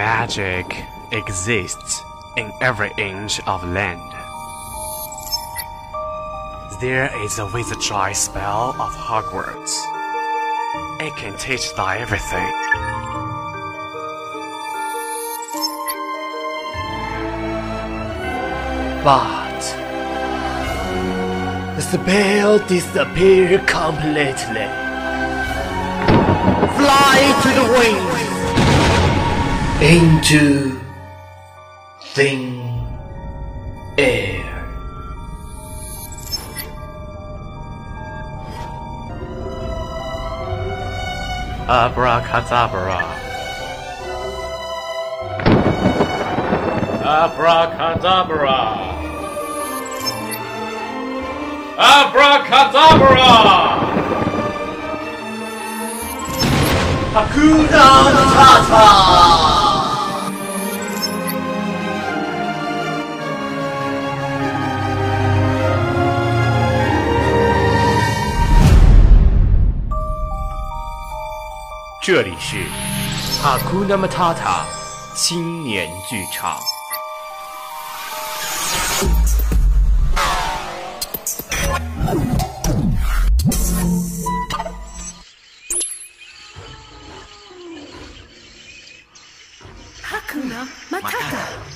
Magic exists in every inch of land. There is a wizardry spell of Hogwarts. It can teach thee everything. But the spell disappeared completely. Fly to the wings into thin air. Abracadabra. Abracadabra. Abracadabra. Hakuna Matata. 这里是哈库纳马塔塔青年剧场。哈库纳马塔塔。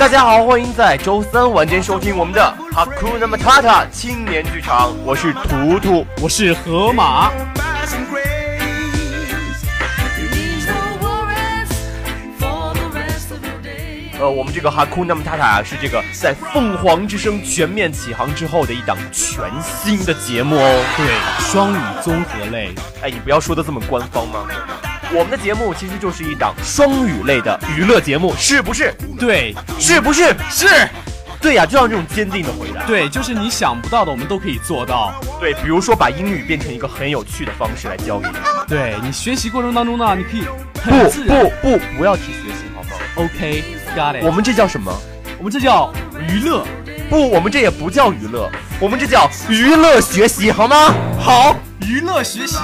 大家好，欢迎在周三晚间收听我们的哈库纳马塔塔青年剧场，我是图图。我是河马，呃，我们这个哈库纳马塔塔啊，是这个在凤凰之声全面起航之后的一档全新的节目哦。对，双语综合类，哎，你不要说的这么官方嘛。我们的节目其实就是一档双语类的娱乐节目，是不是？对，是不是？是，对呀，就像这种坚定的回答。对，就是你想不到的，我们都可以做到。对，比如说把英语变成一个很有趣的方式来教给你。对你学习过程当中呢，你可以很不。不不，不要提学习好吗？OK，got、it。我们这叫什么？我们这叫娱乐。不，我们这也不叫娱乐，我们这叫娱乐学习，好吗？好，娱乐学习。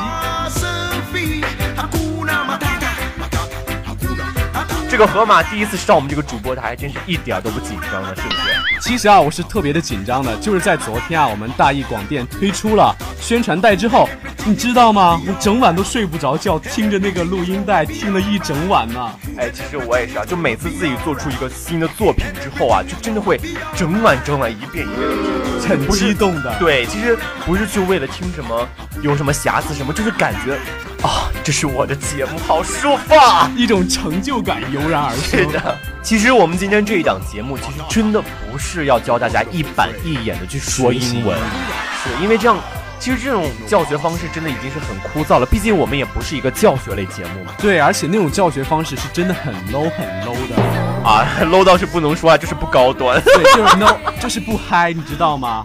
这个河马第一次上我们这个主播台，真是一点儿都不紧张了，是不是？其实啊，我是特别的紧张的，就是在昨天啊，我们大艺广电推出了宣传带之后，你知道吗？我整晚都睡不着觉，听着那个录音带听了一整晚呢。哎，其实我也是啊，就每次自己做出一个新的作品之后啊，就真的会整晚整晚一遍一遍的听。很激动的。对，其实不是就为了听什么有什么瑕疵什么，就是感觉啊，这是我的节目，好舒服啊！一种成就感油然而生。是的，其实我们今天这一档节目，其实真的不是要教大家一板一眼的去说英文，是因为这样，其实这种教学方式真的已经是很枯燥了。毕竟我们也不是一个教学类节目嘛。对，而且那种教学方式是真的很 low 很 low 的。啊，low 到是不能说啊，就是不高端。对，就是 no，就是不嗨，你知道吗？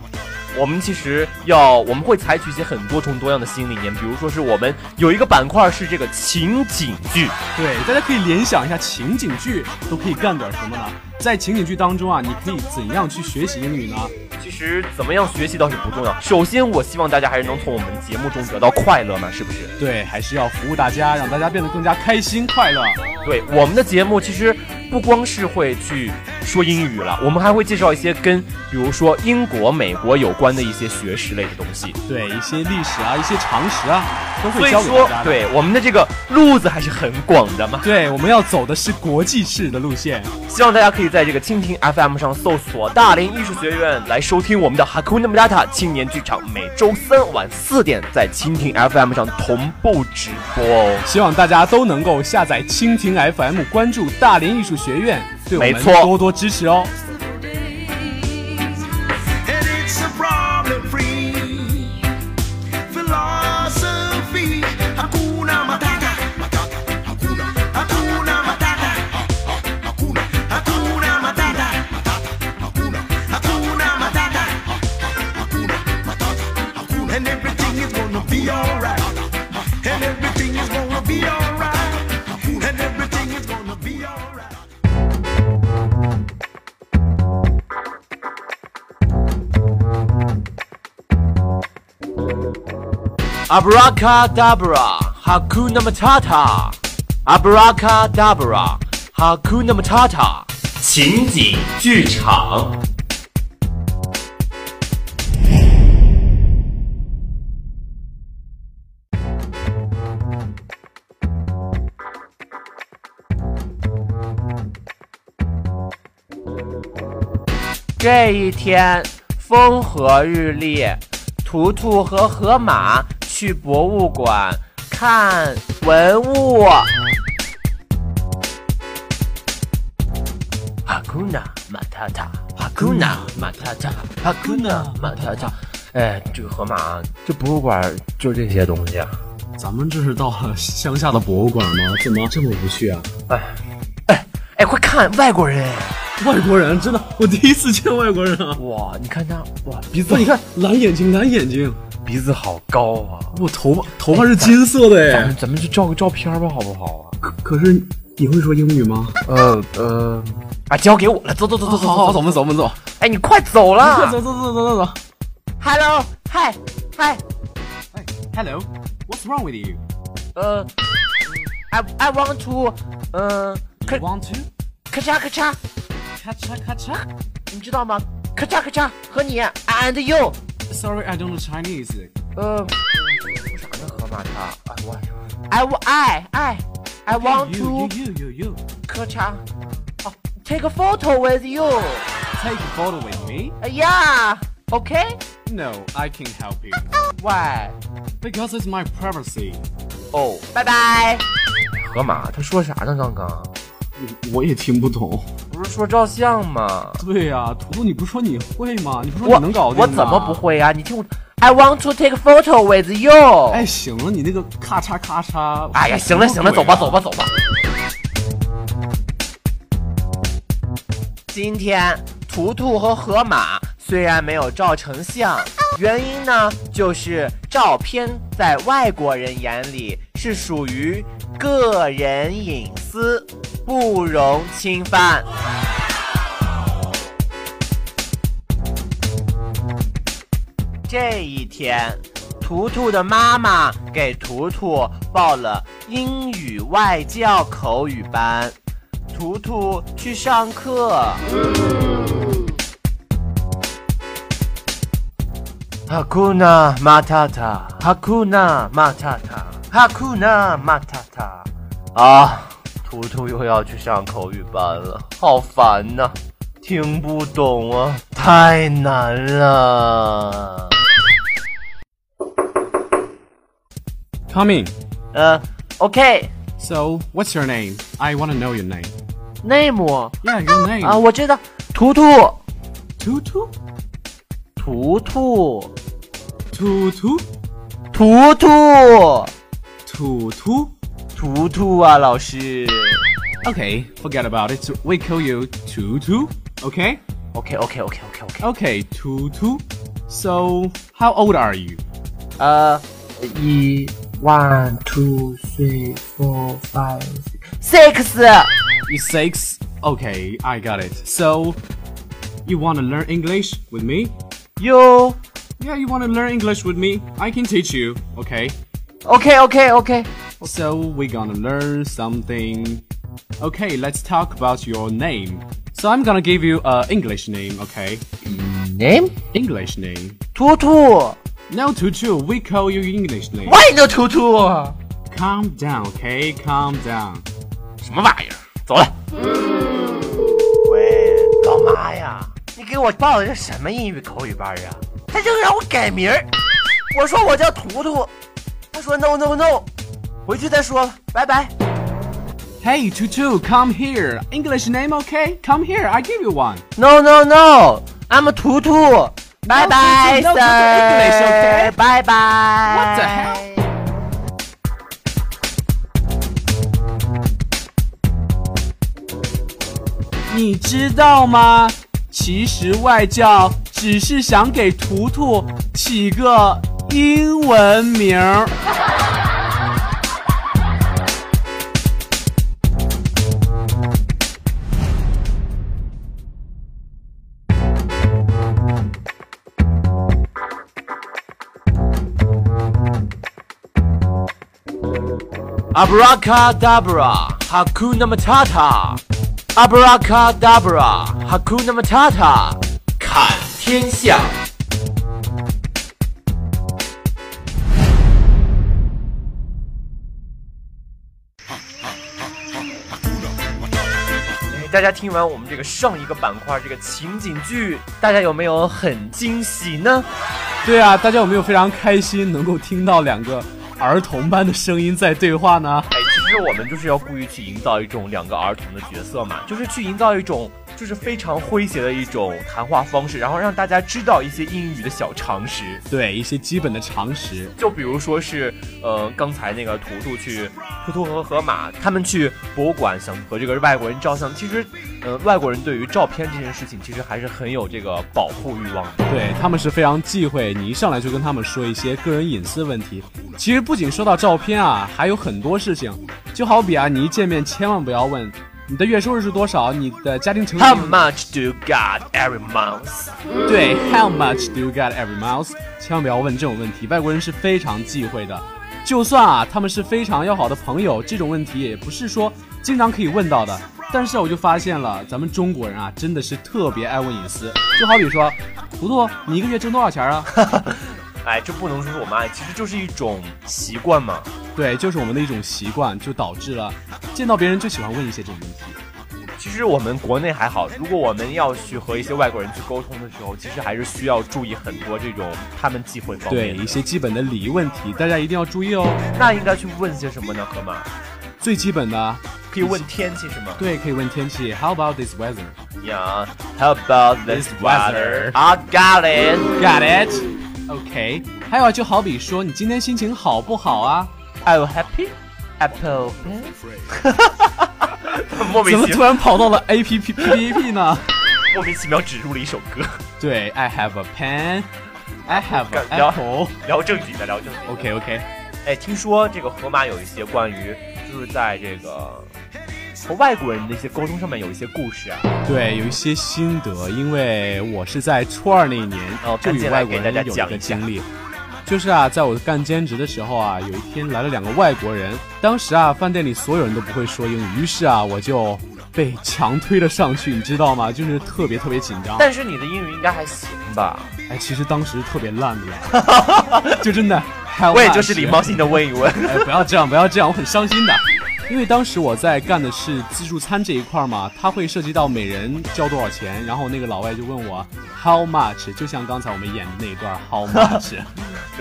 我们其实要，我们会采取一些很多重多样的新理念，比如说是我们有一个板块是这个情景剧，对，大家可以联想一下情景剧都可以干点什么呢？在情景剧当中啊，你可以怎样去学习英语呢？其实怎么样学习倒是不重要，首先我希望大家还是能从我们节目中得到快乐嘛，是不是？对，还是要服务大家，让大家变得更加开心快乐。对，我们的节目其实不光是会去说英语了，我们还会介绍一些跟比如说英国、美国有关的一些学识类的东西。对，一些历史啊，一些常识啊，都会教给说大家，的。对我们的这个路子还是很广的嘛。对，我们要走的是国际式的路线。希望大家可以在这个蜻蜓 FM 上搜索大连艺术学院来收听我们的 Hakuna Matata 青年剧场，每周三晚四点在蜻蜓 FM 上同步直播哦。希望大家都能够下载蜻蜓 FM，关注大连艺术学院，对我们没错多多支持哦。Abracadabra, Hakuna Matata. Abracadabra, Hakuna Matata. 情景剧场。这一天风和日丽，图图和河马去博物馆看文物。Hakuna Matata, Hakuna Matata, Hakuna Matata。哎，这个河马，这博物馆就这些东西啊。咱们这是到了乡下的博物馆吗？怎么这么无趣啊？哎，哎，哎，快看，外国人！外国人真的，我第一次见外国人啊！哇，你看他，哇，鼻子，你看蓝眼睛，蓝眼睛，鼻子好高啊！我头发头发是金色的哎咱们。咱们去照个照片吧，好不好啊？可可是你会说英语吗？呃呃，啊，交给我了，走走走走走走走，我们走，我们走。哎，你快走走了走走走走走走。！Hello，嗨嗨，哎，Hello，What's wrong with you？呃，I I want to，嗯，咔 Want to？咔嚓咔嚓，咔嚓咔嚓。你知道吗？咔嚓咔嚓，和你 and you，Sorry, I don't know Chinese. 呃，说啥呢？河马他，哎我，I w- I I I want you, to you, you, you, you. 咔嚓，哦，take a photo with you， Take a photo with me? 哎呀，OK， No, I can't help you. why？ Because it's my privacy. 哦，拜拜。河马他说啥呢？刚刚我也听不懂。 不是说照相吗？对呀、图图，你不是说你会吗？你不是说你能搞定吗我怎么不？会啊？你听我，I want to take photo with you。哎，行了，你那个咔嚓咔嚓。哎呀，行了行了，走吧走吧。走吧。今天图图和河马虽然没有照成像，原因呢就是照片在外国人眼里是属于个人隐私，不容侵犯。这一天，图图的妈妈给图图报了英语外教口语班，图图去上课。Hakuna Matata, Hakuna Matata, Hakuna Matata。啊，图图又要去上口语班了，好烦呐、听不懂啊，太难了。Come in. 呃，OK，name、So, what's your name? I want to know your name. Name? Yeah, your name. 啊我知道，图图，图图。图图图图?图图?图图啊，老师。 Okay, forget about it. We call you Tutu. Okay? OK，OK，OK，OK，OK。 Okay, Tutu. So, how old are you? 呃，一，one two three four five six。 You six? Okay, I got it. So, you want to learn English with me? You Yeah, you want to learn English with me? I can teach you, okay? OK，OK，OK。 So, we're gonna learn something. Okay, let's talk about your name. So, I'm gonna give you a English name, okay? Name？ English name. 图图。 No, Tutu, we call you English name. Why no 图图？ Calm down, okay? Calm down. 什么玩意儿？走了。喂，老妈呀，你给我报的这什么英语口语班啊？他就让我改名儿。我说我叫图图，他说 no no no， 回去再说了，拜拜。Hey, Tutu, come here. English name, okay? Come here, I give you one. No no no，I'm 图图，拜拜 no, English, okay?，Sir，拜拜。What the hell？你知道吗？其实外教只是想给图图起个英文名儿。Abracadabra, Hakuna Matata, Abracadabra, Hakuna Matata，看天下。大家听完我们这个上一个板块这个情景剧，大家有没有很惊喜呢？对啊，大家有没有非常开心能够听到两个儿童般的声音在对话呢。哎，其实我们就是要故意去营造一种两个儿童的角色嘛，就是去营造一种。就是非常诙谐的一种谈话方式，然后让大家知道一些英语的小常识，对一些基本的常识，就比如说是，呃，刚才那个图图去，图图和河马他们去博物馆想和这个外国人照相，其实，呃，外国人对于照片这件事情其实还是很有这个保护欲望的，对他们是非常忌讳你一上来就跟他们说一些个人隐私问题。其实不仅说到照片啊，还有很多事情，就好比啊，你一见面千万不要问你的月收入是多少？你的家庭成员 how much do you got every month? 对 how much do you get every month 千万不要问这种问题外国人是非常忌讳的。就算啊他们是非常要好的朋友这种问题也不是说经常可以问到的但是我就发现了咱们中国人啊真的是特别爱问隐私。就好比说图图你一个月挣多少钱啊？哈 哈哎，这不能说是我们爱，其实就是一种习惯嘛。对，就是我们的一种习惯，就导致了见到别人就喜欢问一些这种问题。其实我们国内还好，如果我们要去和一些外国人去沟通的时候，其实还是需要注意很多这种他们忌讳方面对一些基本的礼仪问题，大家一定要注意哦。那应该去问些什么呢，河马？最基本的可以问天气是吗？对，可以问天气。How about this weather? Yeah. How about this weather? I got it. Got it. OK，还有啊，就好比说你今天心情好不好啊 am happy? Apple pen. 莫名怎么突然跑到了 A P P P A P 呢？莫名其妙只入了一首歌。对，I have a pen. I have a apple. 聊正经的，聊正经。OK OK。哎，听说这个河马有一些关于就是在这个和外国人的一些沟通上面有一些故事啊。对，有一些心得，因为我是在初二那一年就与外国人有一个经历。就是啊，在我干兼职的时候啊，有一天来了两个外国人。当时啊，饭店里所有人都不会说英语，于是啊，我就被强推了上去，你知道吗？就是特别特别紧张。但是你的英语应该还行吧？哎，其实当时特别烂的呀，就真的。我也就是礼貌性的问一问。哎，不要这样，不要这样，我很伤心的。因为当时我在干的是自助餐这一块嘛，它会涉及到每人交多少钱，然后那个老外就问我 how much，就像刚才我们演的那一段 how much，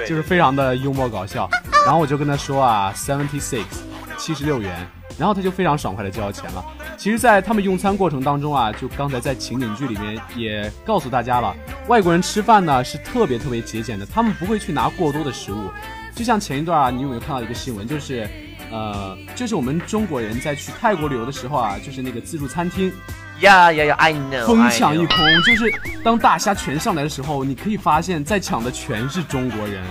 就是非常的幽默搞笑，然后我就跟他说啊 seventy six，七十六元。然后他就非常爽快的交钱了。其实，在他们用餐过程当中啊，就刚才在情景剧里面也告诉大家了，外国人吃饭呢是特别特别节俭的，他们不会去拿过多的食物。就像前一段啊，你有没有看到一个新闻，就是呃，这是我们中国人在去泰国旅游的时候啊，就是那个自助餐厅，呀呀呀，i know 疯抢一空，就是当大虾全上来的时候，你可以发现在抢的全是中国人。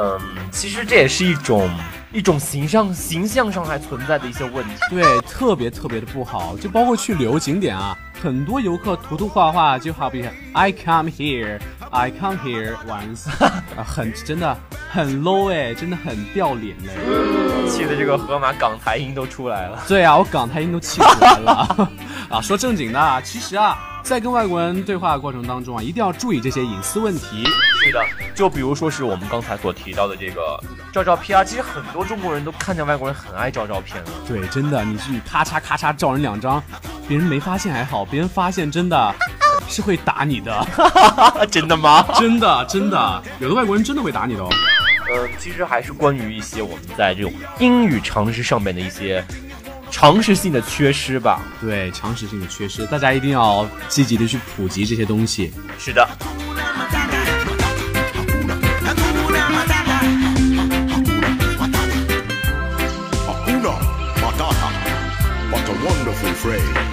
嗯，其实这也是一种一种形象，形象上还存在的一些问题。对，特别特别的不好，就包括去旅游景点啊，很多游客涂涂画画，就好比 I come here, I come here once，很真的很 low 哎，真的很掉脸哎，气的这个河马港台音都出来了。对啊，我港台音都气出来了。啊，说正经的，其实啊，在跟外国人对话过程当中啊，一定要注意这些隐私问题。是的，就比如说是我们刚才所提到的这个照照片啊，其实很多中国人都看见外国人很爱照照片的、啊。对，真的，你去咔嚓咔嚓照人两张，别人没发现还好，别人发现真的。是会打你的，真的吗？真的，真的，有的外国人真的会打你的哦。呃，其实还是关于一些我们在这种英语常识上面的一些常识性的缺失吧。对，常识性的缺失，大家一定要积极的去普及这些东西。是的。Wonderful phrase.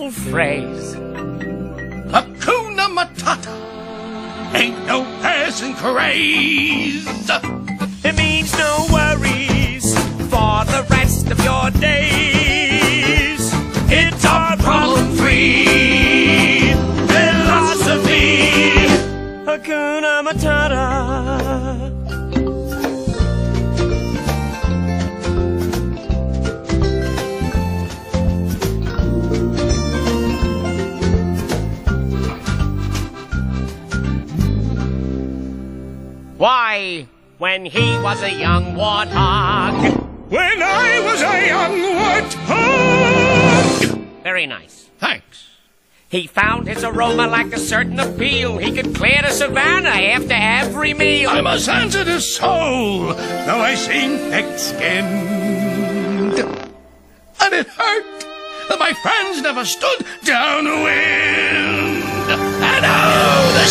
Wonderful phrase. Hakuna Matata. Ain't no passing craze. It means no worries for the rest of your days. It's our problem free When he was a young warthog. When I was a young warthog. Very nice. Thanks. He found his aroma like a certain appeal. He could clear the savannah after every meal. I'm a sensitive soul, though I seem thick-skinned. And it hurt that my friends never stood downwind. And oh, the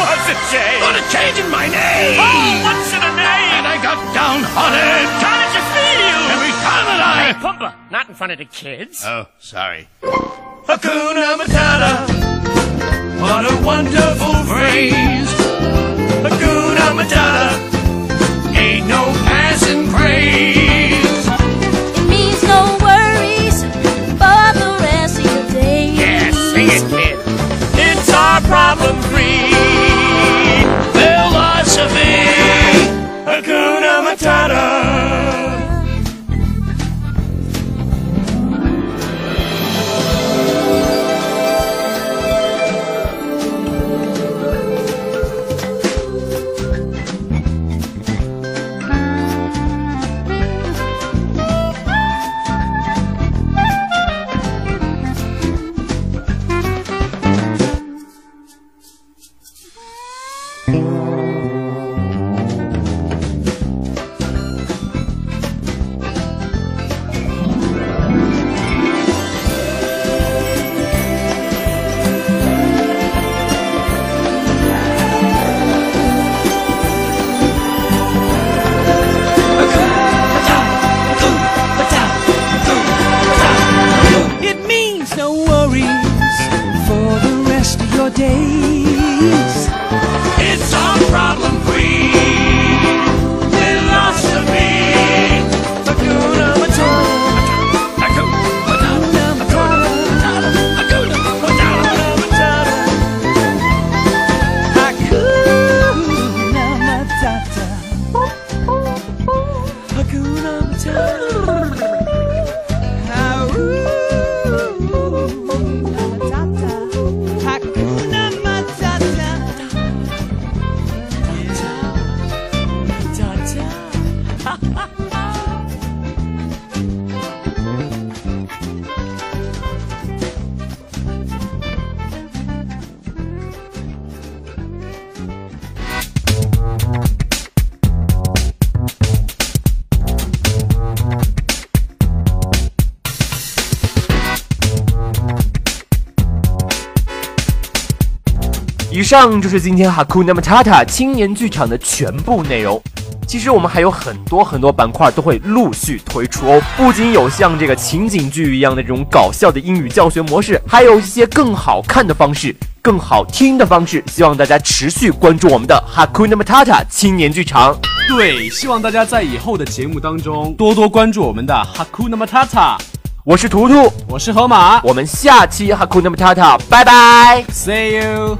was a shame. What a change in my name! Oh, what's in a name? And I got downhearted How did you feel? every time that Hey, I... Pumbaa, not in front of the kids. Oh, sorry. Hakuna Matata. What a wonderful phrase. Hakuna Matata. For the rest of your days. It's our problem free 以上就是今天 Hakuna Matata 青年剧场的全部内容。其实我们还有很多很多板块都会陆续推出哦，不仅有像这个情景剧一样的这种搞笑的英语教学模式，还有一些更好看的方式、更好听的方式。希望大家持续关注我们的 Hakuna Matata 青年剧场。对，希望大家在以后的节目当中多多关注我们的 Hakuna Matata。我是图图，我是河马我们下期 Hakuna Matata，拜拜。，See you。